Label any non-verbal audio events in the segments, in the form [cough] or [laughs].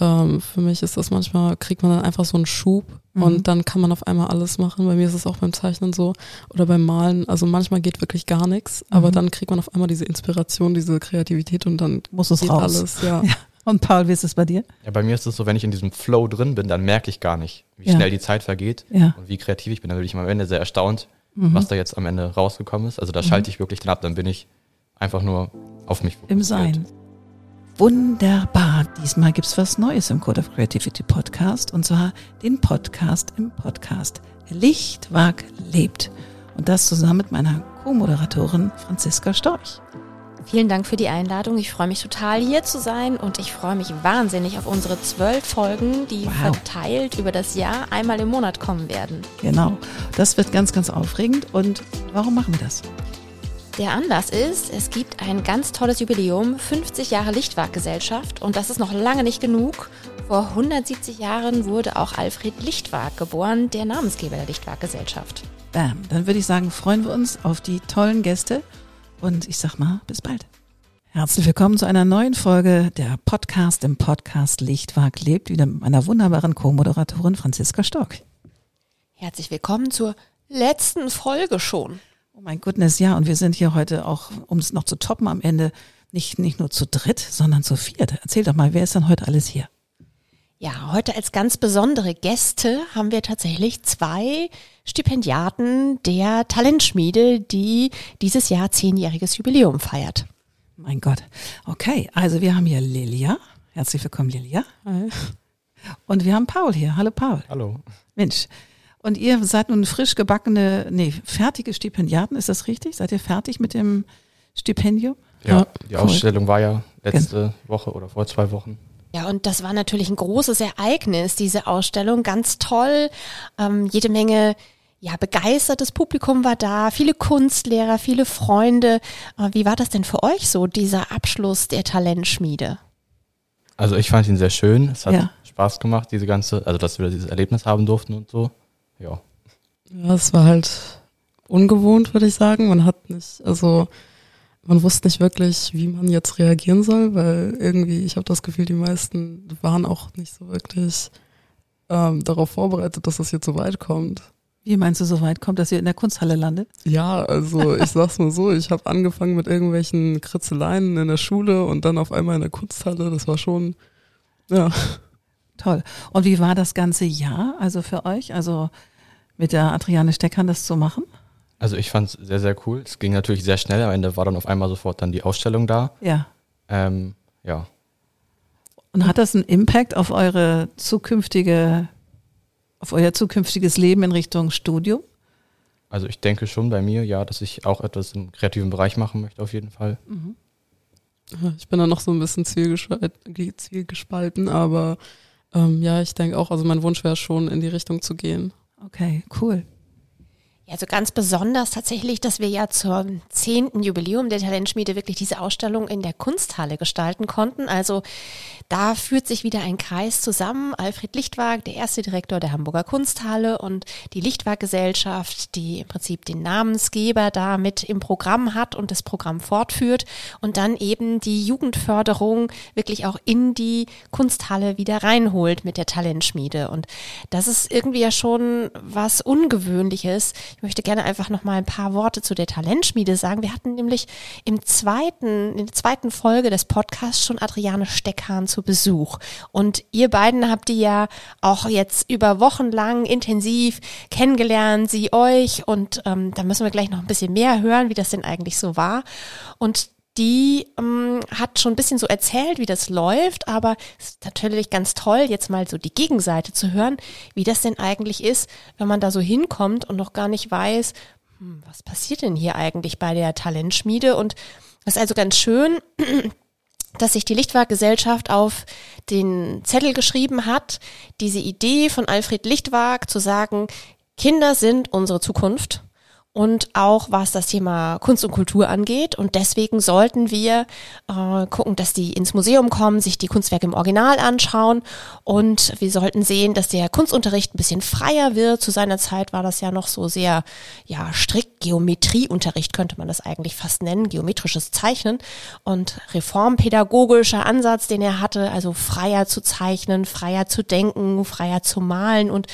ähm, für mich ist das manchmal, kriegt man dann einfach so einen Schub mhm. und dann kann man auf einmal alles machen. Bei mir ist es auch beim Zeichnen so oder beim Malen. Also manchmal geht wirklich gar nichts, mhm. aber dann kriegt man auf einmal diese Inspiration, diese Kreativität und dann muss es raus. alles. Ja. [laughs] ja. Und Paul, wie ist es bei dir? Ja, bei mir ist es so, wenn ich in diesem Flow drin bin, dann merke ich gar nicht, wie ja. schnell die Zeit vergeht ja. und wie kreativ ich bin. Dann bin ich am Ende sehr erstaunt, mhm. was da jetzt am Ende rausgekommen ist. Also da mhm. schalte ich wirklich dann ab, dann bin ich einfach nur auf mich fokussiert. Im Sein. Wunderbar. Diesmal gibt es was Neues im Code of Creativity Podcast und zwar den Podcast im Podcast Lichtwag lebt. Und das zusammen mit meiner Co-Moderatorin Franziska Storch. Vielen Dank für die Einladung. Ich freue mich total hier zu sein und ich freue mich wahnsinnig auf unsere zwölf Folgen, die wow. verteilt über das Jahr einmal im Monat kommen werden. Genau. Das wird ganz, ganz aufregend. Und warum machen wir das? Der Anlass ist, es gibt ein ganz tolles Jubiläum, 50 Jahre Lichtwag-Gesellschaft und das ist noch lange nicht genug. Vor 170 Jahren wurde auch Alfred Lichtwag geboren, der Namensgeber der Lichtwag-Gesellschaft. Bam, dann würde ich sagen, freuen wir uns auf die tollen Gäste und ich sag mal, bis bald. Herzlich willkommen zu einer neuen Folge der Podcast im Podcast Lichtwag lebt, wieder mit meiner wunderbaren Co-Moderatorin Franziska Stock. Herzlich willkommen zur letzten Folge schon. Oh mein Goodness, ja, und wir sind hier heute auch, um es noch zu toppen am Ende, nicht, nicht nur zu dritt, sondern zu viert. Erzähl doch mal, wer ist denn heute alles hier? Ja, heute als ganz besondere Gäste haben wir tatsächlich zwei Stipendiaten der Talentschmiede, die dieses Jahr zehnjähriges Jubiläum feiert. Mein Gott. Okay, also wir haben hier Lilia. Herzlich willkommen, Lilia. Hi. Und wir haben Paul hier. Hallo, Paul. Hallo. Mensch, und ihr seid nun frisch gebackene, nee, fertige Stipendiaten, ist das richtig? Seid ihr fertig mit dem Stipendium? Ja, ja die cool. Ausstellung war ja letzte Gen Woche oder vor zwei Wochen. Ja, und das war natürlich ein großes Ereignis, diese Ausstellung. Ganz toll. Ähm, jede Menge ja, begeistertes Publikum war da, viele Kunstlehrer, viele Freunde. Äh, wie war das denn für euch so, dieser Abschluss der Talentschmiede? Also ich fand ihn sehr schön. Es hat ja. Spaß gemacht, diese ganze, also dass wir dieses Erlebnis haben durften und so ja. Ja, es war halt ungewohnt, würde ich sagen. Man hat nicht, also man wusste nicht wirklich, wie man jetzt reagieren soll, weil irgendwie, ich habe das Gefühl, die meisten waren auch nicht so wirklich ähm, darauf vorbereitet, dass es jetzt so weit kommt. Wie meinst du, so weit kommt, dass ihr in der Kunsthalle landet? Ja, also [laughs] ich sag's mal so, ich habe angefangen mit irgendwelchen Kritzeleien in der Schule und dann auf einmal in der Kunsthalle. Das war schon, ja. Toll. Und wie war das ganze Jahr also für euch? Also mit der Adriane Steckern das zu machen? Also ich fand es sehr, sehr cool. Es ging natürlich sehr schnell. Am Ende war dann auf einmal sofort dann die Ausstellung da. Ja. Ähm, ja. Und hat das einen Impact auf eure zukünftige, auf euer zukünftiges Leben in Richtung Studium? Also ich denke schon bei mir, ja, dass ich auch etwas im kreativen Bereich machen möchte, auf jeden Fall. Mhm. Ich bin da noch so ein bisschen zielgespalten, aber ähm, ja, ich denke auch, also mein Wunsch wäre schon, in die Richtung zu gehen. Okay, cool. Ja, also ganz besonders tatsächlich, dass wir ja zum zehnten Jubiläum der Talentschmiede wirklich diese Ausstellung in der Kunsthalle gestalten konnten. Also da führt sich wieder ein Kreis zusammen. Alfred Lichtwag, der erste Direktor der Hamburger Kunsthalle und die Lichtwag-Gesellschaft, die im Prinzip den Namensgeber da mit im Programm hat und das Programm fortführt und dann eben die Jugendförderung wirklich auch in die Kunsthalle wieder reinholt mit der Talentschmiede. Und das ist irgendwie ja schon was Ungewöhnliches. Ich möchte gerne einfach noch mal ein paar Worte zu der Talentschmiede sagen. Wir hatten nämlich im zweiten, in der zweiten Folge des Podcasts schon Adriane Steckhahn zu Besuch. Und ihr beiden habt die ja auch jetzt über Wochen lang intensiv kennengelernt, sie euch. Und ähm, da müssen wir gleich noch ein bisschen mehr hören, wie das denn eigentlich so war. Und die ähm, hat schon ein bisschen so erzählt, wie das läuft, aber es ist natürlich ganz toll, jetzt mal so die Gegenseite zu hören, wie das denn eigentlich ist, wenn man da so hinkommt und noch gar nicht weiß, hm, was passiert denn hier eigentlich bei der Talentschmiede? Und das ist also ganz schön, [clears throat] dass sich die Lichtwag-Gesellschaft auf den Zettel geschrieben hat, diese Idee von Alfred Lichtwag zu sagen, Kinder sind unsere Zukunft und auch was das Thema Kunst und Kultur angeht. Und deswegen sollten wir äh, gucken, dass die ins Museum kommen, sich die Kunstwerke im Original anschauen und wir sollten sehen, dass der Kunstunterricht ein bisschen freier wird. Zu seiner Zeit war das ja noch so sehr, ja, strikt Geometrieunterricht könnte man das eigentlich fast nennen, geometrisches Zeichnen und reformpädagogischer Ansatz, den er hatte, also freier zu zeichnen, freier zu denken, freier zu malen. Und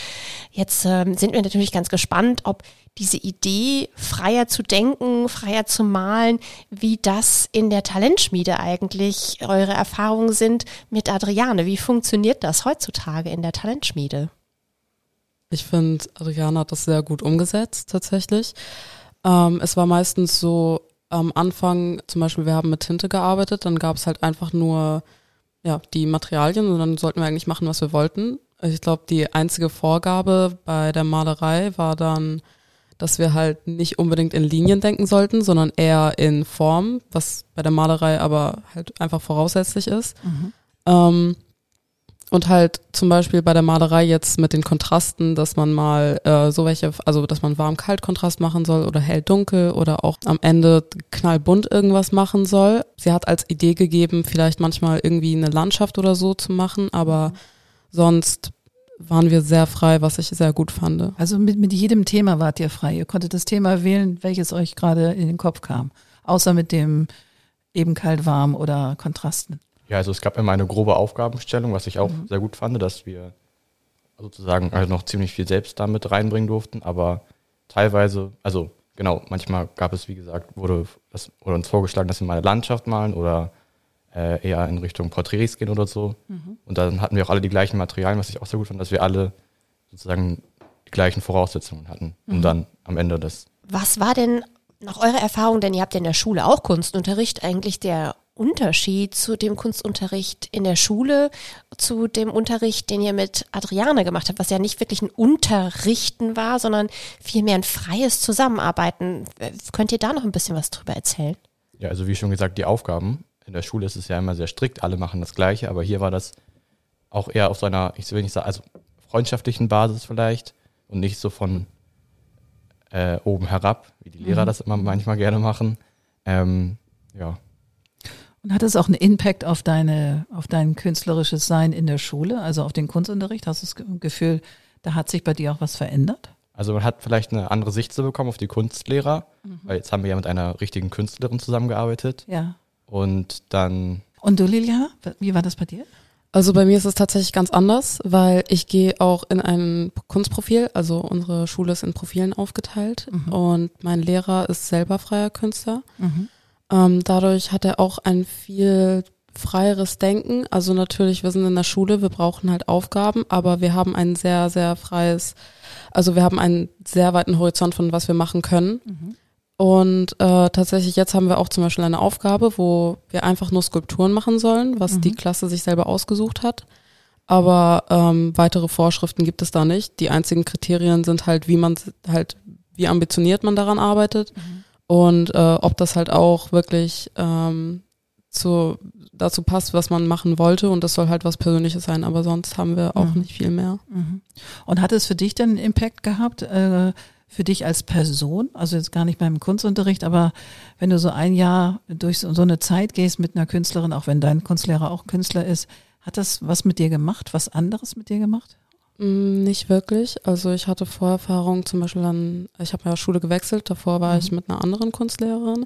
jetzt äh, sind wir natürlich ganz gespannt, ob diese Idee, freier zu denken, freier zu malen, wie das in der Talentschmiede eigentlich eure Erfahrungen sind mit Adriane. Wie funktioniert das heutzutage in der Talentschmiede? Ich finde, Adriane hat das sehr gut umgesetzt, tatsächlich. Ähm, es war meistens so, am Anfang, zum Beispiel, wir haben mit Tinte gearbeitet, dann gab es halt einfach nur ja, die Materialien und dann sollten wir eigentlich machen, was wir wollten. Ich glaube, die einzige Vorgabe bei der Malerei war dann, dass wir halt nicht unbedingt in Linien denken sollten, sondern eher in Form, was bei der Malerei aber halt einfach voraussetzlich ist. Mhm. Ähm, und halt zum Beispiel bei der Malerei jetzt mit den Kontrasten, dass man mal äh, so welche, also dass man warm-kalt-Kontrast machen soll oder hell-dunkel oder auch am Ende knallbunt irgendwas machen soll. Sie hat als Idee gegeben, vielleicht manchmal irgendwie eine Landschaft oder so zu machen, aber sonst waren wir sehr frei, was ich sehr gut fand. Also mit, mit jedem Thema wart ihr frei. Ihr konntet das Thema wählen, welches euch gerade in den Kopf kam. Außer mit dem eben kalt warm oder Kontrasten. Ja, also es gab immer eine grobe Aufgabenstellung, was ich auch mhm. sehr gut fand, dass wir sozusagen also noch ziemlich viel selbst damit reinbringen durften, aber teilweise, also genau, manchmal gab es, wie gesagt, wurde, das, wurde uns vorgeschlagen, dass wir mal eine Landschaft malen oder äh, eher in Richtung Porträts gehen oder so. Mhm. Und dann hatten wir auch alle die gleichen Materialien, was ich auch sehr gut fand, dass wir alle sozusagen die gleichen Voraussetzungen hatten, mhm. dann am Ende das. Was war denn nach eurer Erfahrung, denn ihr habt ja in der Schule auch Kunstunterricht, eigentlich der Unterschied zu dem Kunstunterricht in der Schule, zu dem Unterricht, den ihr mit Adriane gemacht habt, was ja nicht wirklich ein Unterrichten war, sondern vielmehr ein freies Zusammenarbeiten. Könnt ihr da noch ein bisschen was drüber erzählen? Ja, also wie schon gesagt, die Aufgaben in der Schule ist es ja immer sehr strikt, alle machen das Gleiche, aber hier war das auch eher auf so einer, ich will nicht sagen, also freundschaftlichen Basis vielleicht und nicht so von äh, oben herab, wie die Lehrer mhm. das immer manchmal gerne machen. Ähm, ja. Und hat es auch einen Impact auf deine, auf dein künstlerisches Sein in der Schule, also auf den Kunstunterricht? Hast du das Gefühl, da hat sich bei dir auch was verändert? Also man hat vielleicht eine andere Sicht zu bekommen auf die Kunstlehrer, mhm. weil jetzt haben wir ja mit einer richtigen Künstlerin zusammengearbeitet. Ja. Und dann. Und du, Lilia, wie war das bei dir? Also bei mir ist es tatsächlich ganz anders, weil ich gehe auch in ein Kunstprofil, also unsere Schule ist in Profilen aufgeteilt mhm. und mein Lehrer ist selber freier Künstler. Mhm. Ähm, dadurch hat er auch ein viel freieres Denken. Also natürlich, wir sind in der Schule, wir brauchen halt Aufgaben, aber wir haben ein sehr, sehr freies, also wir haben einen sehr weiten Horizont von was wir machen können. Mhm. Und äh, tatsächlich jetzt haben wir auch zum Beispiel eine Aufgabe, wo wir einfach nur Skulpturen machen sollen, was mhm. die Klasse sich selber ausgesucht hat. Aber ähm, weitere Vorschriften gibt es da nicht. Die einzigen Kriterien sind halt, wie man halt, wie ambitioniert man daran arbeitet mhm. und äh, ob das halt auch wirklich ähm, zu, dazu passt, was man machen wollte. Und das soll halt was Persönliches sein. Aber sonst haben wir auch mhm. nicht viel mehr. Mhm. Und hat es für dich denn einen Impact gehabt? Äh, für dich als Person, also jetzt gar nicht beim Kunstunterricht, aber wenn du so ein Jahr durch so, eine Zeit gehst mit einer Künstlerin, auch wenn dein Kunstlehrer auch Künstler ist, hat das was mit dir gemacht, was anderes mit dir gemacht? Mm, nicht wirklich. Also ich hatte Vorerfahrung zum Beispiel an, ich habe ja Schule gewechselt, davor war mhm. ich mit einer anderen Kunstlehrerin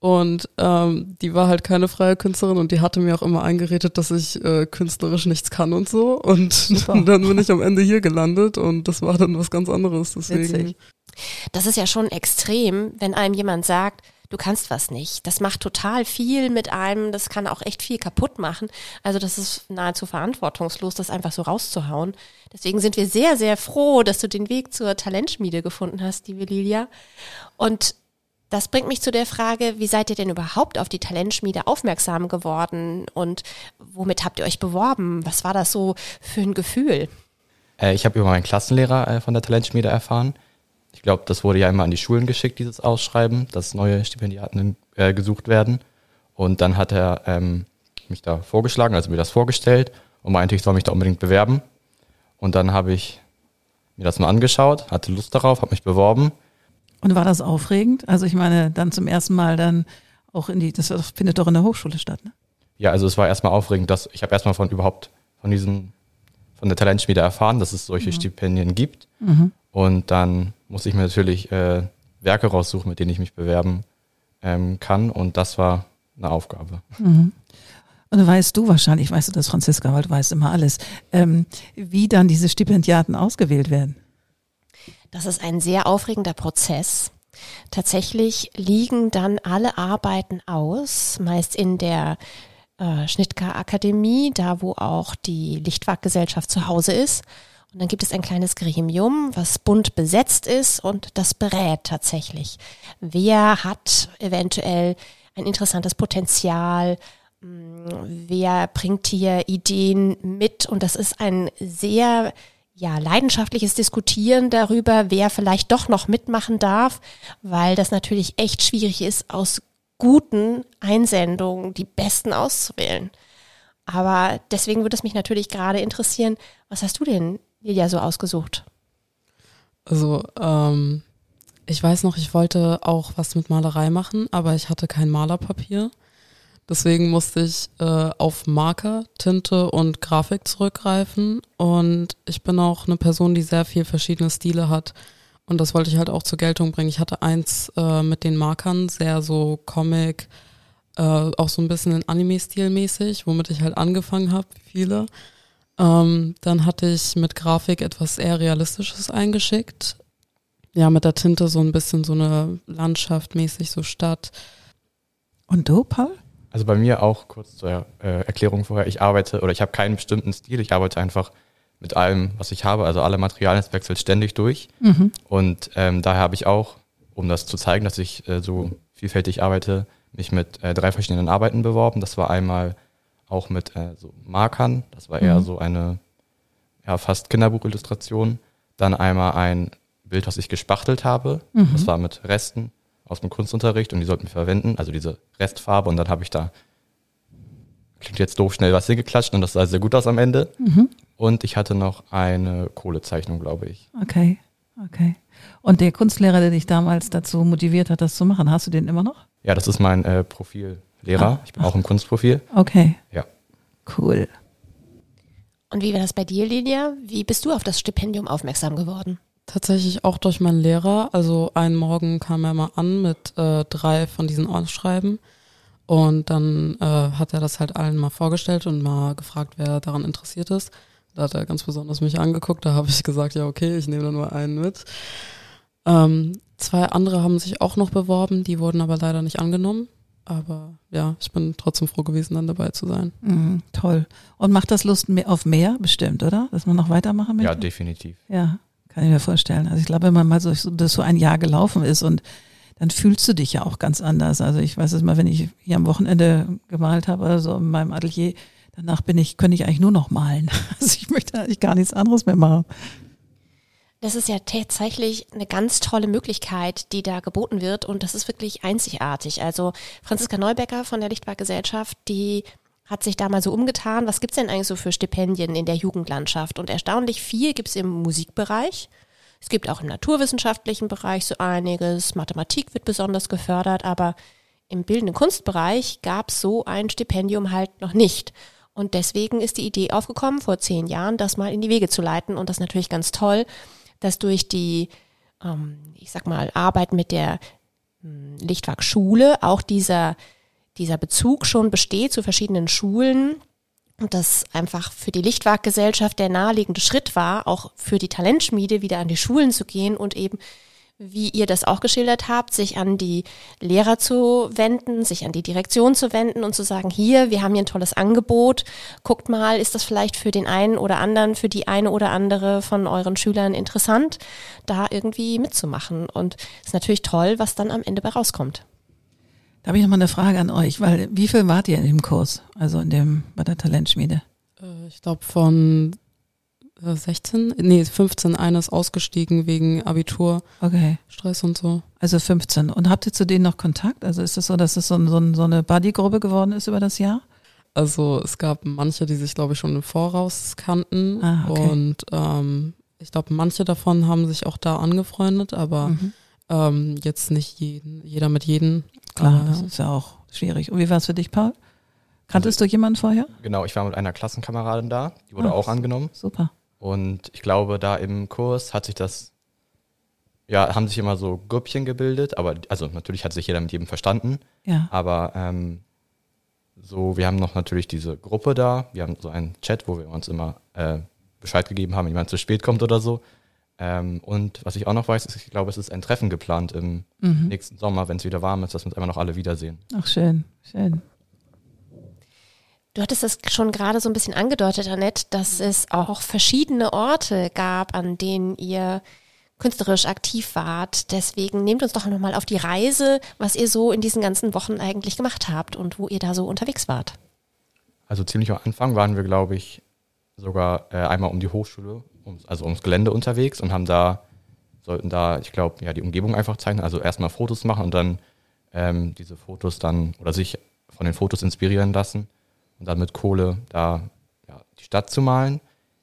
und ähm, die war halt keine freie Künstlerin und die hatte mir auch immer eingeredet, dass ich äh, künstlerisch nichts kann und so. Und [laughs] dann bin ich am Ende hier gelandet und das war dann was ganz anderes. Deswegen. Witzig. Das ist ja schon extrem, wenn einem jemand sagt, du kannst was nicht. Das macht total viel mit einem, das kann auch echt viel kaputt machen. Also das ist nahezu verantwortungslos, das einfach so rauszuhauen. Deswegen sind wir sehr, sehr froh, dass du den Weg zur Talentschmiede gefunden hast, liebe Lilia. Und das bringt mich zu der Frage, wie seid ihr denn überhaupt auf die Talentschmiede aufmerksam geworden und womit habt ihr euch beworben? Was war das so für ein Gefühl? Äh, ich habe über meinen Klassenlehrer äh, von der Talentschmiede erfahren. Ich glaube, das wurde ja immer an die Schulen geschickt, dieses Ausschreiben, dass neue Stipendiaten äh, gesucht werden. Und dann hat er ähm, mich da vorgeschlagen, also mir das vorgestellt und meinte, ich soll mich da unbedingt bewerben. Und dann habe ich mir das mal angeschaut, hatte Lust darauf, habe mich beworben Und war das aufregend? Also ich meine, dann zum ersten Mal dann auch in die, das findet doch in der Hochschule statt, ne? Ja, also es war erstmal aufregend, dass ich habe erstmal von überhaupt von diesen von der Talentschmiede erfahren, dass es solche mhm. Stipendien gibt. Mhm. Und dann musste ich mir natürlich äh, Werke raussuchen, mit denen ich mich bewerben ähm, kann. Und das war eine Aufgabe. Mhm. Und weißt du wahrscheinlich, weißt du das, Franziska, weil du weißt immer alles, ähm, wie dann diese Stipendiaten ausgewählt werden? Das ist ein sehr aufregender Prozess. Tatsächlich liegen dann alle Arbeiten aus, meist in der äh, Schnittker Akademie, da wo auch die Lichtwag-Gesellschaft zu Hause ist. Und dann gibt es ein kleines Gremium, was bunt besetzt ist und das berät tatsächlich. Wer hat eventuell ein interessantes Potenzial? Hm, wer bringt hier Ideen mit? Und das ist ein sehr ja, leidenschaftliches Diskutieren darüber, wer vielleicht doch noch mitmachen darf, weil das natürlich echt schwierig ist, aus guten Einsendungen die besten auszuwählen. Aber deswegen würde es mich natürlich gerade interessieren, was hast du denn Lilia so ausgesucht? Also, ähm, ich weiß noch, ich wollte auch was mit Malerei machen, aber ich hatte kein Malerpapier. Deswegen musste ich äh, auf Marker, Tinte und Grafik zurückgreifen. Und ich bin auch eine Person, die sehr viel verschiedene Stile hat. Und das wollte ich halt auch zur Geltung bringen. Ich hatte eins äh, mit den Markern, sehr so Comic, äh, auch so ein bisschen in Anime-Stil mäßig, womit ich halt angefangen habe, viele. Ähm, dann hatte ich mit Grafik etwas eher Realistisches eingeschickt. Ja, mit der Tinte so ein bisschen so eine Landschaft mäßig, so Stadt. Und du, Paul? Also bei mir auch kurz zur äh, Erklärung vorher. Ich arbeite oder ich habe keinen bestimmten Stil. Ich arbeite einfach mit allem, was ich habe. Also alle Materialien, wechselt ständig durch. Mhm. Und ähm, daher habe ich auch, um das zu zeigen, dass ich äh, so vielfältig arbeite, mich mit äh, drei verschiedenen Arbeiten beworben. Das war einmal auch mit äh, so Markern. Das war eher mhm. so eine ja, fast Kinderbuchillustration. Dann einmal ein Bild, was ich gespachtelt habe. Mhm. Das war mit Resten aus dem Kunstunterricht und die sollten wir verwenden, also diese Restfarbe und dann habe ich da, klingt jetzt doof, schnell was hingeklatscht und das sah sehr gut aus am Ende. Mhm. Und ich hatte noch eine Kohlezeichnung, glaube ich. Okay, okay. Und der Kunstlehrer, der dich damals dazu motiviert hat, das zu machen, hast du den immer noch? Ja, das ist mein äh, Profillehrer. Ah, ich bin ach. auch im Kunstprofil. Okay. Ja. Cool. Und wie war das bei dir, Lilia? Wie bist du auf das Stipendium aufmerksam geworden? Tatsächlich auch durch meinen Lehrer. Also einen Morgen kam er mal an mit äh, drei von diesen Ausschreiben. Und dann äh, hat er das halt allen mal vorgestellt und mal gefragt, wer daran interessiert ist. Da hat er ganz besonders mich angeguckt. Da habe ich gesagt, ja, okay, ich nehme da nur einen mit. Ähm, zwei andere haben sich auch noch beworben, die wurden aber leider nicht angenommen. Aber ja, ich bin trotzdem froh gewesen, dann dabei zu sein. Mhm, toll. Und macht das Lust auf mehr bestimmt, oder? Dass man noch weitermachen möchte? Ja, definitiv. Ja. Kann ich mir vorstellen. Also ich glaube, wenn man mal so, dass so ein Jahr gelaufen ist und dann fühlst du dich ja auch ganz anders. Also ich weiß es mal, wenn ich hier am Wochenende gemalt habe oder so in meinem Atelier, danach bin ich, könnte ich eigentlich nur noch malen. [laughs] Also ich möchte eigentlich gar nichts anderes mehr machen. Das ist ja tatsächlich eine ganz tolle Möglichkeit, die da geboten wird und das ist wirklich einzigartig. Also Franziska Neubecker von der Lichtwag Gesellschaft, die hat sich da mal so umgetan, was gibt's denn eigentlich so für Stipendien in der Jugendlandschaft? Und erstaunlich viel gibt's im Musikbereich. Es gibt auch im naturwissenschaftlichen Bereich so einiges. Mathematik wird besonders gefördert, aber im bildenden Kunstbereich gab's so ein Stipendium halt noch nicht. Und deswegen ist die Idee aufgekommen, vor zehn Jahren das mal in die Wege zu leiten. Und das ist natürlich ganz toll, dass durch die, ähm, ich sag mal, Arbeit mit der hm, Lichtwag-Schule auch dieser dieser Bezug schon besteht zu verschiedenen Schulen und das einfach für die Lichtwaggesellschaft der naheliegende Schritt war, auch für die Talentschmiede wieder an die Schulen zu gehen und eben wie ihr das auch geschildert habt, sich an die Lehrer zu wenden, sich an die Direktion zu wenden und zu sagen, hier, wir haben hier ein tolles Angebot, guckt mal, ist das vielleicht für den einen oder anderen, für die eine oder andere von euren Schülern interessant, da irgendwie mitzumachen. Und es ist natürlich toll, was dann am Ende bei rauskommt. Da habe ich noch mal eine Frage an euch, weil wie viel wart ihr in dem Kurs, also in dem bei der Talentschmiede? Äh, ich glaube von 16, äh, nee 15, eines ausgestiegen wegen Abitur, okay. Stress und so. Also 15. Und habt ihr zu denen noch Kontakt? Also ist es das so, dass es so, so, so eine Buddy-Gruppe geworden ist über das Jahr? Also es gab manche, die sich glaube ich schon im Voraus kannten ah, okay. und ähm, ich glaube manche davon haben sich auch da angefreundet, aber mhm Ähm, jetzt nicht jeden, jeder mit jedem. Klar, das ist ja auch schwierig. Und wie war es für dich, Paul? Kanntest also, du jemanden vorher? Genau, ich war mit einer Klassenkameradin da, die wurde ah, auch angenommen. Super. Und ich glaube, da im Kurs hat sich das, ja, haben sich immer so Grüppchen gebildet, aber also natürlich hat sich jeder mit jedem verstanden. Ja. Aber ähm, so, wir haben noch natürlich diese Gruppe da, wir haben so einen Chat, wo wir uns immer äh, Bescheid gegeben haben, wenn jemand zu spät kommt oder so. Ähm, und was ich auch noch weiß, ist, ich glaube, es ist ein Treffen geplant im mhm. nächsten Sommer, wenn es wieder warm ist, dass wir uns immer noch alle wiedersehen. Ach, schön, schön. Du hattest es schon gerade so ein bisschen angedeutet, Annette, dass es auch verschiedene Orte gab, an denen ihr künstlerisch aktiv wart. Deswegen nehmt uns doch nochmal auf die Reise, was ihr so in diesen ganzen Wochen eigentlich gemacht habt und wo ihr da so unterwegs wart. Also ziemlich am Anfang waren wir, glaube ich, sogar äh, einmal um die Hochschule, um, also ums Gelände unterwegs und haben da, sollten da, ich glaube, ja, die Umgebung einfach zeichnen, also erstmal Fotos machen und dann ähm, diese Fotos dann oder sich von den Fotos inspirieren lassen und dann mit Kohle da ja, die Stadt zu malen.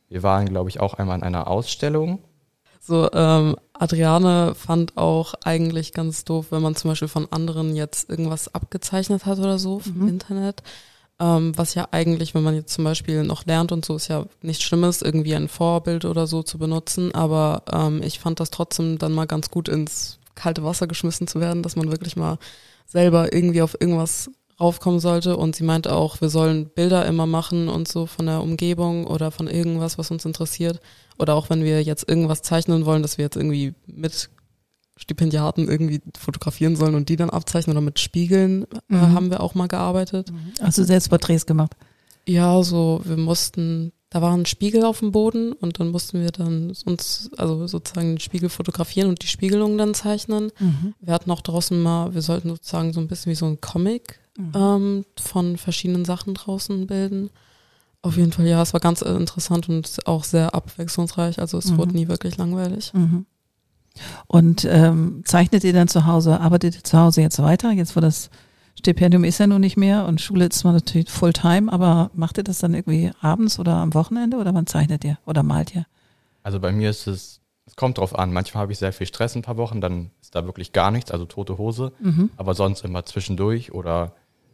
Wir waren, glaube ich, auch einmal in einer Ausstellung. So, ähm, Adriane fand auch eigentlich ganz doof, wenn man zum Beispiel von anderen jetzt irgendwas abgezeichnet hat oder so vom mhm. Internet. Ähm, was ja eigentlich, wenn man jetzt zum Beispiel noch lernt und so, ist ja nichts Schlimmes, irgendwie ein Vorbild oder so zu benutzen. Aber ähm, ich fand das trotzdem dann mal ganz gut ins kalte Wasser geschmissen zu werden, dass man wirklich mal selber irgendwie auf irgendwas raufkommen sollte. Und sie meinte auch, wir sollen Bilder immer machen und so von der Umgebung oder von irgendwas, was uns interessiert. Oder auch wenn wir jetzt irgendwas zeichnen wollen, dass wir jetzt irgendwie mit Stipendiaten irgendwie fotografieren sollen und die dann abzeichnen oder mit Spiegeln äh, mhm. haben wir auch mal gearbeitet. Hast du selbst Porträts gemacht? Ja, so wir mussten, da war ein Spiegel auf dem Boden und dann mussten wir dann uns, also sozusagen den Spiegel fotografieren und die Spiegelung dann zeichnen. Mhm. Wir hatten auch draußen mal, wir sollten sozusagen so ein bisschen wie so ein Comic mhm. ähm, von verschiedenen Sachen draußen bilden. Auf jeden Fall, ja, es war ganz interessant und auch sehr abwechslungsreich. Also es mhm. wurde nie wirklich langweilig. Mhm. Und ähm, zeichnet ihr dann zu Hause, arbeitet ihr zu Hause jetzt weiter, jetzt wo das Stipendium ist ja nun nicht mehr und Schule ist zwar natürlich Fulltime, aber macht ihr das dann irgendwie abends oder am Wochenende oder wann zeichnet ihr oder malt ihr? Also bei mir ist es, es kommt drauf an. Manchmal habe ich sehr viel Stress ein paar Wochen, dann ist da wirklich gar nichts, also tote Hose. Mhm. Aber sonst immer zwischendurch oder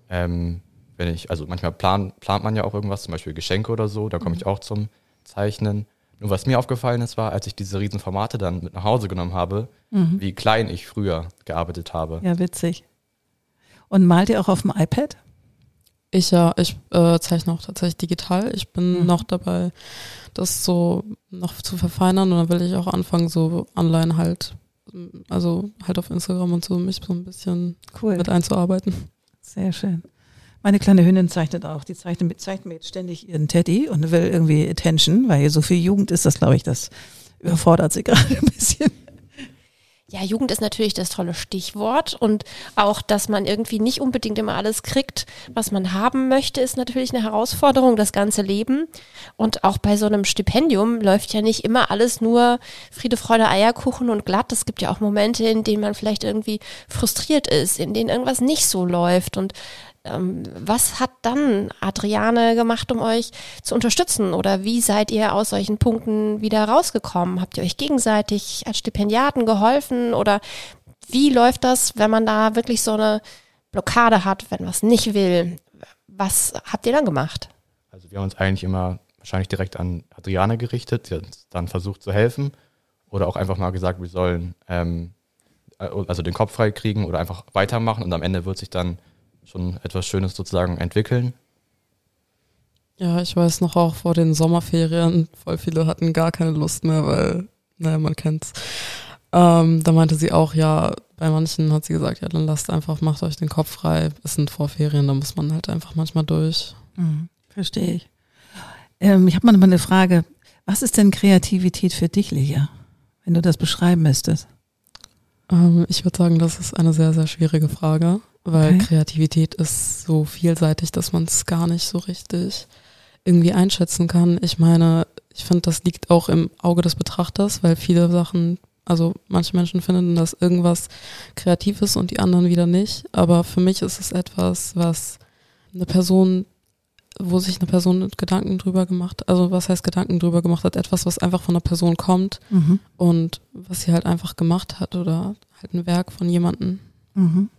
ähm, wenn ich, also manchmal plan, plant man ja auch irgendwas, zum Beispiel Geschenke oder so, da komme ich mhm. auch zum Zeichnen. Nur was mir aufgefallen ist, war, als ich diese riesen Formate dann mit nach Hause genommen habe, mhm. wie klein ich früher gearbeitet habe. Ja, witzig. Und malt ihr auch auf dem iPad? Ich ja, ich äh, zeichne auch tatsächlich digital. Ich bin mhm. noch dabei, das so noch zu verfeinern und dann will ich auch anfangen, so online halt, also halt auf Instagram und so mich so ein bisschen cool. mit einzuarbeiten. Sehr schön. Meine kleine Hündin zeichnet auch. Die zeichnet mit, zeichnet mit ständig ihren Teddy und will irgendwie Attention, weil so viel Jugend ist das, glaube ich, das überfordert sie [laughs] gerade ein bisschen. Ja, Jugend ist natürlich das tolle Stichwort und auch, dass man irgendwie nicht unbedingt immer alles kriegt, was man haben möchte, ist natürlich eine Herausforderung, das ganze Leben. Und auch bei so einem Stipendium läuft ja nicht immer alles nur Friede, Freude, Eierkuchen und glatt. Es gibt ja auch Momente, in denen man vielleicht irgendwie frustriert ist, in denen irgendwas nicht so läuft und ähm, was hat dann Adriane gemacht, um euch zu unterstützen? Oder wie seid ihr aus solchen Punkten wieder rausgekommen? Habt ihr euch gegenseitig als Stipendiaten geholfen? Oder wie läuft das, wenn man da wirklich so eine Blockade hat, wenn was nicht will? Was habt ihr dann gemacht? Also wir haben uns eigentlich immer wahrscheinlich direkt an Adriane gerichtet, sie hat uns dann versucht zu helfen oder auch einfach mal gesagt, wir sollen ähm, äh, also den Kopf frei kriegen oder einfach weitermachen und am Ende wird sich dann schon etwas Schönes sozusagen entwickeln. Ja, ich weiß noch auch vor den Sommerferien, voll viele hatten gar keine Lust mehr, weil, naja, man kennt's. Ähm, da meinte sie auch, ja, bei manchen hat sie gesagt, ja, dann lasst einfach, macht euch den Kopf frei. Es sind Vorferien, da muss man halt einfach manchmal durch. Mhm, verstehe ich. Ähm, ich habe mal eine Frage. Was ist denn Kreativität für dich, Lia? Wenn du das beschreiben müsstest. Ähm, ich würde sagen, das ist eine sehr, sehr schwierige Frage weil okay. Kreativität ist so vielseitig, dass man es gar nicht so richtig irgendwie einschätzen kann. Ich meine, ich finde, das liegt auch im Auge des Betrachters, weil viele Sachen, also manche Menschen finden, dass irgendwas kreativ ist und die anderen wieder nicht. Aber für mich ist es etwas, was eine Person, wo sich eine Person Gedanken drüber gemacht, also was heißt Gedanken drüber gemacht hat, etwas, was einfach von einer Person kommt mhm. und was sie halt einfach gemacht hat oder halt ein Werk von jemandem. Mhm.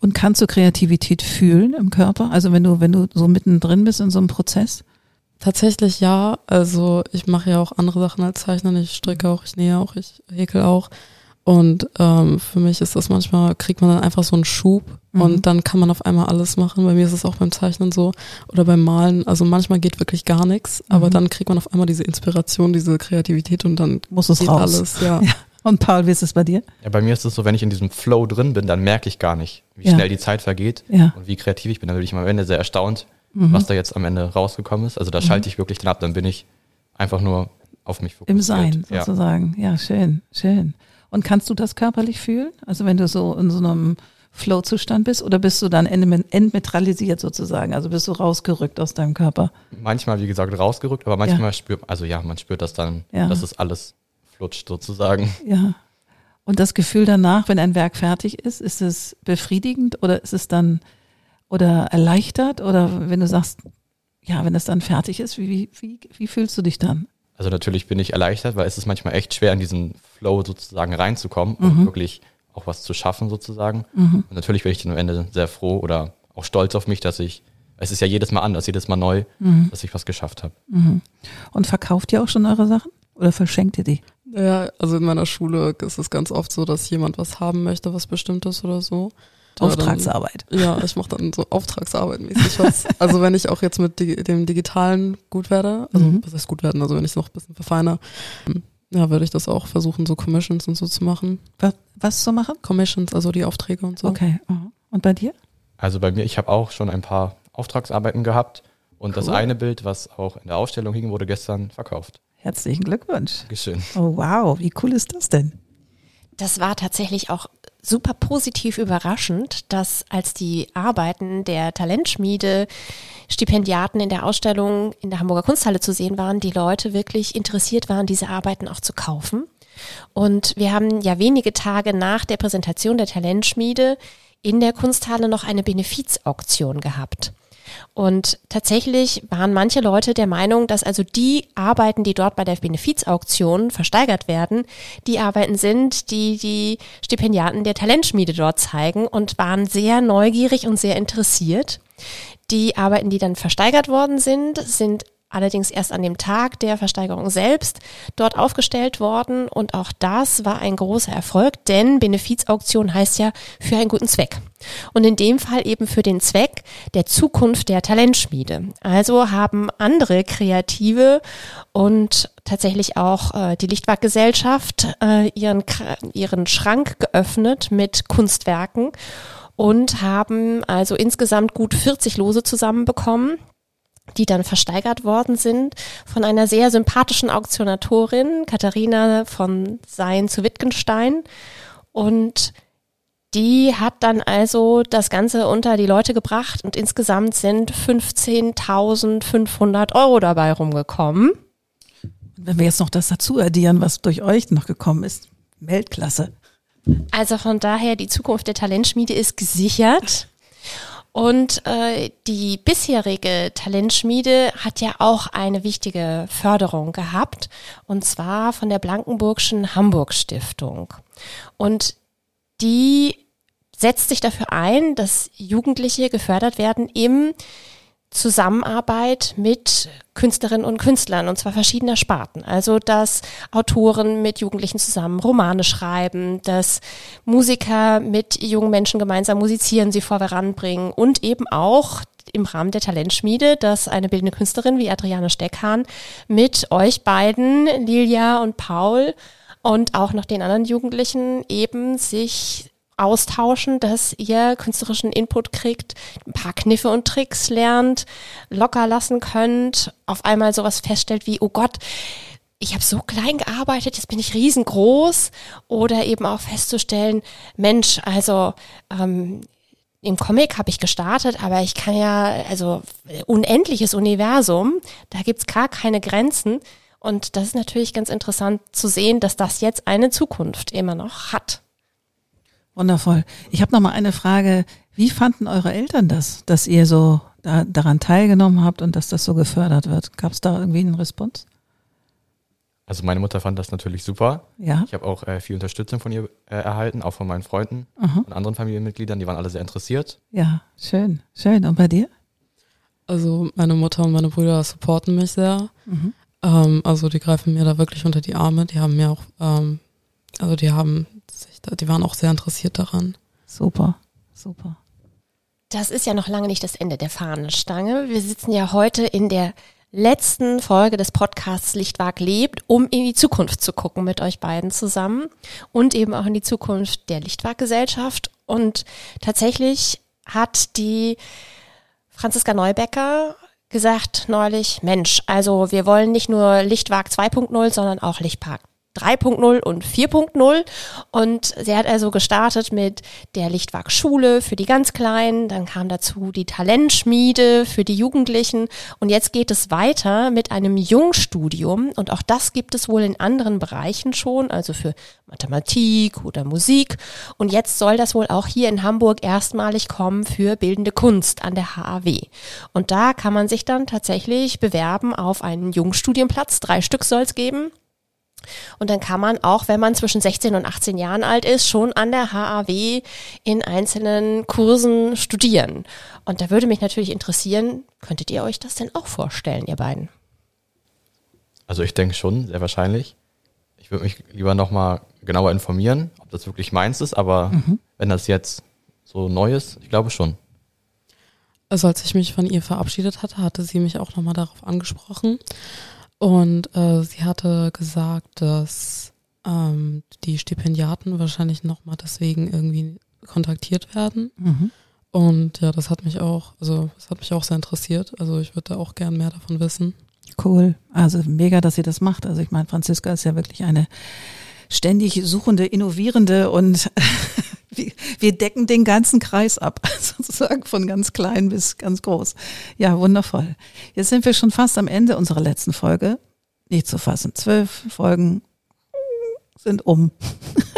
Und kannst du Kreativität fühlen im Körper? Also wenn du, wenn du so mittendrin bist in so einem Prozess? Tatsächlich ja. Also ich mache ja auch andere Sachen als Zeichnen. Ich stricke auch, ich nähe auch, ich häkel auch. Und ähm, für mich ist das manchmal, kriegt man dann einfach so einen Schub mhm. und dann kann man auf einmal alles machen. Bei mir ist es auch beim Zeichnen so oder beim Malen. Also manchmal geht wirklich gar nichts, mhm. aber dann kriegt man auf einmal diese Inspiration, diese Kreativität und dann muss es raus. alles. Ja. [laughs] ja. Und Paul, wie ist es bei dir? Ja, bei mir ist es so, wenn ich in diesem Flow drin bin, dann merke ich gar nicht, wie ja. schnell die Zeit vergeht ja. und wie kreativ ich bin. Dann bin ich am Ende sehr erstaunt, mhm. was da jetzt am Ende rausgekommen ist. Also da mhm. schalte ich wirklich dann ab, dann bin ich einfach nur auf mich fokussiert. Im Sein sozusagen. Ja, schön, schön. Und kannst du das körperlich fühlen? Also wenn du so in so einem Flow-Zustand bist oder bist du dann entmetralisiert sozusagen? Also bist du rausgerückt aus deinem Körper? Manchmal, wie gesagt, rausgerückt, aber manchmal ja. spürt, also ja, man spürt das dann, ja. dass es alles flutscht sozusagen. Ja. Und das Gefühl danach, wenn ein Werk fertig ist, ist es befriedigend oder ist es dann oder erleichtert oder wenn du sagst, ja, wenn es dann fertig ist, wie, wie, wie fühlst du dich dann? Also natürlich bin ich erleichtert, weil es ist manchmal echt schwer, in diesen Flow sozusagen reinzukommen mhm. und wirklich auch was zu schaffen sozusagen. Mhm. Und natürlich bin ich dann am Ende sehr froh oder auch stolz auf mich, dass ich, es ist ja jedes Mal anders, jedes Mal neu, mhm. dass ich was geschafft habe. Mhm. Und verkauft ihr auch schon eure Sachen oder verschenkt ihr die? Ja, also in meiner Schule ist es ganz oft so, dass jemand was haben möchte, was bestimmtes oder so. Auftragsarbeit. Dann, ja, ich mache dann so Auftragsarbeit mäßig was. [laughs] also wenn ich auch jetzt mit dem Digitalen gut werde, also mhm. was heißt gut werden, also wenn ich es noch ein bisschen verfeine, ja, würde ich das auch versuchen, so Commissions und so zu machen. Was, was zu machen? Commissions, also die Aufträge und so. Okay. Und bei dir? Also bei mir, ich habe auch schon ein paar Auftragsarbeiten gehabt und cool. das eine Bild, was auch in der Ausstellung hing, wurde gestern verkauft. Herzlichen Glückwunsch. Dankeschön. Oh wow, wie cool ist das denn? Das war tatsächlich auch super positiv überraschend, dass als die Arbeiten der Talentschmiede Stipendiaten in der Ausstellung in der Hamburger Kunsthalle zu sehen waren, die Leute wirklich interessiert waren, diese Arbeiten auch zu kaufen. Und wir haben ja wenige Tage nach der Präsentation der Talentschmiede in der Kunsthalle noch eine Benefizauktion gehabt. Und tatsächlich waren manche Leute der Meinung, dass also die Arbeiten, die dort bei der Benefizauktion versteigert werden, die Arbeiten sind, die die Stipendiaten der Talentschmiede dort zeigen und waren sehr neugierig und sehr interessiert. Die Arbeiten, die dann versteigert worden sind, sind allerdings erst an dem Tag der Versteigerung selbst dort aufgestellt worden. Und auch das war ein großer Erfolg, denn Benefizauktion heißt ja für einen guten Zweck. Und in dem Fall eben für den Zweck der Zukunft der Talentschmiede. Also haben andere Kreative und tatsächlich auch äh, die Lichtwag-Gesellschaft äh, ihren, ihren Schrank geöffnet mit Kunstwerken und haben also insgesamt gut 40 Lose zusammenbekommen die dann versteigert worden sind von einer sehr sympathischen Auktionatorin, Katharina von Sein zu Wittgenstein. Und die hat dann also das Ganze unter die Leute gebracht und insgesamt sind 15.500 Euro dabei rumgekommen. Wenn wir jetzt noch das dazu addieren, was durch euch noch gekommen ist, Weltklasse. Also von daher, die Zukunft der Talentschmiede ist gesichert. Und äh, die bisherige Talentschmiede hat ja auch eine wichtige Förderung gehabt, und zwar von der Blankenburgschen Hamburg Stiftung. Und die setzt sich dafür ein, dass Jugendliche gefördert werden im Zusammenarbeit mit Künstlerinnen und Künstlern und zwar verschiedener Sparten. Also dass Autoren mit Jugendlichen zusammen Romane schreiben, dass Musiker mit jungen Menschen gemeinsam musizieren, sie voranbringen und eben auch im Rahmen der Talentschmiede, dass eine bildende Künstlerin wie Adriane Steckhahn mit euch beiden, Lilia und Paul und auch noch den anderen Jugendlichen eben sich austauschen, dass ihr künstlerischen Input kriegt, ein paar Kniffe und Tricks lernt, locker lassen könnt, auf einmal sowas feststellt wie, oh Gott, ich habe so klein gearbeitet, jetzt bin ich riesengroß. Oder eben auch festzustellen, Mensch, also ähm, im Comic habe ich gestartet, aber ich kann ja, also unendliches Universum, da gibt's gar keine Grenzen. Und das ist natürlich ganz interessant zu sehen, dass das jetzt eine Zukunft immer noch hat. Wundervoll. Ich habe noch mal eine Frage. Wie fanden eure Eltern das, dass ihr so da, daran teilgenommen habt und dass das so gefördert wird? Gab es da irgendwie einen Respons? Also meine Mutter fand das natürlich super. Ja. Ich habe auch äh, viel Unterstützung von ihr äh, erhalten, auch von meinen Freunden Aha. und anderen Familienmitgliedern. Die waren alle sehr interessiert. Ja, schön, schön. Und bei dir? Also meine Mutter und meine Brüder supporten mich sehr. Mhm. Ähm, also die greifen mir da wirklich unter die Arme. Die haben mir auch, ähm, also die haben die waren auch sehr interessiert daran. Super, super. Das ist ja noch lange nicht das Ende der Fahnenstange. Wir sitzen ja heute in der letzten Folge des Podcasts Lichtwag lebt, um in die Zukunft zu gucken mit euch beiden zusammen und eben auch in die Zukunft der Lichtwag-Gesellschaft. Und tatsächlich hat die Franziska Neubecker gesagt neulich, Mensch, also wir wollen nicht nur Lichtwag 2.0, sondern auch Lichtpark 3.0 und 4.0 und sie hat also gestartet mit der Lichtwag Schule für die ganz Kleinen, dann kam dazu die Talentschmiede für die Jugendlichen. Und jetzt geht es weiter mit einem Jungstudium. Und auch das gibt es wohl in anderen Bereichen schon, also für Mathematik oder Musik. Und jetzt soll das wohl auch hier in Hamburg erstmalig kommen für bildende Kunst an der HAW und da kann man sich dann tatsächlich bewerben auf einen Jungstudienplatz, drei Stück soll es geben und dann kann man auch, wenn man zwischen 16 und 18 Jahren alt ist, schon an der HAW in einzelnen Kursen studieren. Und da würde mich natürlich interessieren, könntet ihr euch das denn auch vorstellen, ihr beiden? Also ich denke schon, sehr wahrscheinlich. Ich würde mich lieber nochmal genauer informieren, ob das wirklich meins ist, aber mhm. wenn das jetzt so neu ist, ich glaube schon. Also als ich mich von ihr verabschiedet hatte, hatte sie mich auch nochmal darauf angesprochen. Und äh, sie hatte gesagt, dass ähm, die Stipendiaten wahrscheinlich nochmal deswegen irgendwie kontaktiert werden. Mhm. Und ja, das hat mich auch, also das hat mich auch sehr interessiert. Also ich würde auch gern mehr davon wissen. Cool. Also mega, dass sie das macht. Also ich meine, Franziska ist ja wirklich eine ständig suchende, innovierende und [laughs] wir decken den ganzen Kreis ab, [laughs] sozusagen von ganz klein bis ganz groß. Ja, wundervoll. Jetzt sind wir schon fast am Ende unserer letzten Folge. Nicht zu fassen. Zwölf Folgen sind um.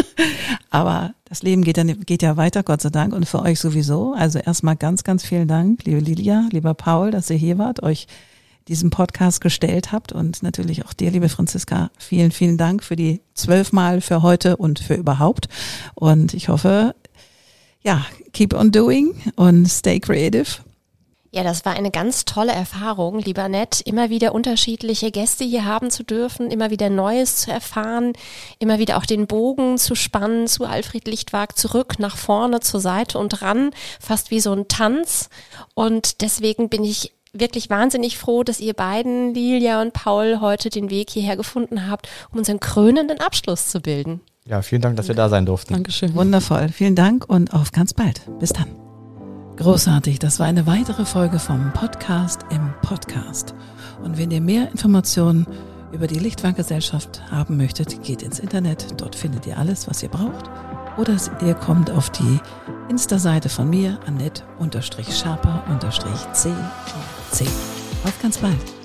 [laughs] Aber das Leben geht ja, geht ja weiter, Gott sei Dank, und für euch sowieso. Also erstmal ganz, ganz vielen Dank, liebe Lilia, lieber Paul, dass ihr hier wart, euch diesen Podcast gestellt habt und natürlich auch dir, liebe Franziska, vielen, vielen Dank für die zwölfmal für heute und für überhaupt. Und ich hoffe, ja, keep on doing und stay creative. Ja, das war eine ganz tolle Erfahrung, lieber Nett, immer wieder unterschiedliche Gäste hier haben zu dürfen, immer wieder Neues zu erfahren, immer wieder auch den Bogen zu spannen zu Alfred Lichtwag, zurück, nach vorne, zur Seite und ran, fast wie so ein Tanz. Und deswegen bin ich wirklich wahnsinnig froh, dass ihr beiden, Lilia und Paul, heute den Weg hierher gefunden habt, um unseren krönenden Abschluss zu bilden. Ja, vielen Dank, dass wir da sein durften. Dankeschön. Wundervoll. Vielen Dank und auf ganz bald. Bis dann. Großartig. Das war eine weitere Folge vom Podcast im Podcast. Und wenn ihr mehr Informationen über die Lichtwanggesellschaft haben möchtet, geht ins Internet. Dort findet ihr alles, was ihr braucht. Oder ihr kommt auf die Insta-Seite von mir, annette-sharper-c. Auf ganz bald.